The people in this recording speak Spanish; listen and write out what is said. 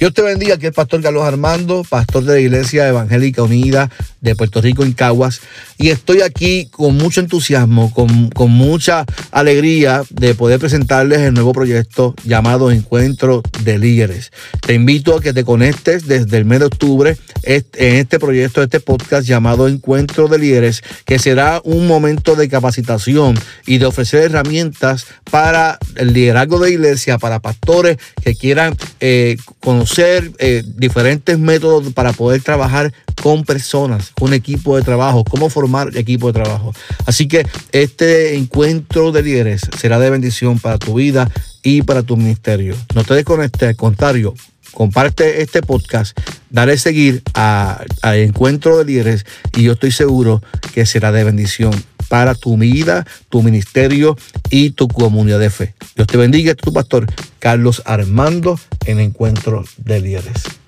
Dios te bendiga, aquí el pastor Carlos Armando, pastor de la Iglesia Evangélica Unida de Puerto Rico en Caguas. Y estoy aquí con mucho entusiasmo, con, con mucha alegría de poder presentarles el nuevo proyecto llamado Encuentro de Líderes. Te invito a que te conectes desde el mes de octubre en este proyecto, este podcast llamado Encuentro de Líderes, que será un momento de capacitación y de ofrecer herramientas para el liderazgo de iglesia, para pastores que quieran eh, conocer eh, diferentes métodos para poder trabajar con personas, con equipo de trabajo, cómo formar equipo de trabajo. Así que este encuentro de líderes será de bendición para tu vida y para tu ministerio. No te desconectes, al contrario, comparte este podcast, dale seguir a, Encuentro de Líderes y yo estoy seguro que será de bendición para tu vida, tu ministerio y tu comunidad de fe. Dios te bendiga, tu pastor Carlos Armando en Encuentro de Líderes.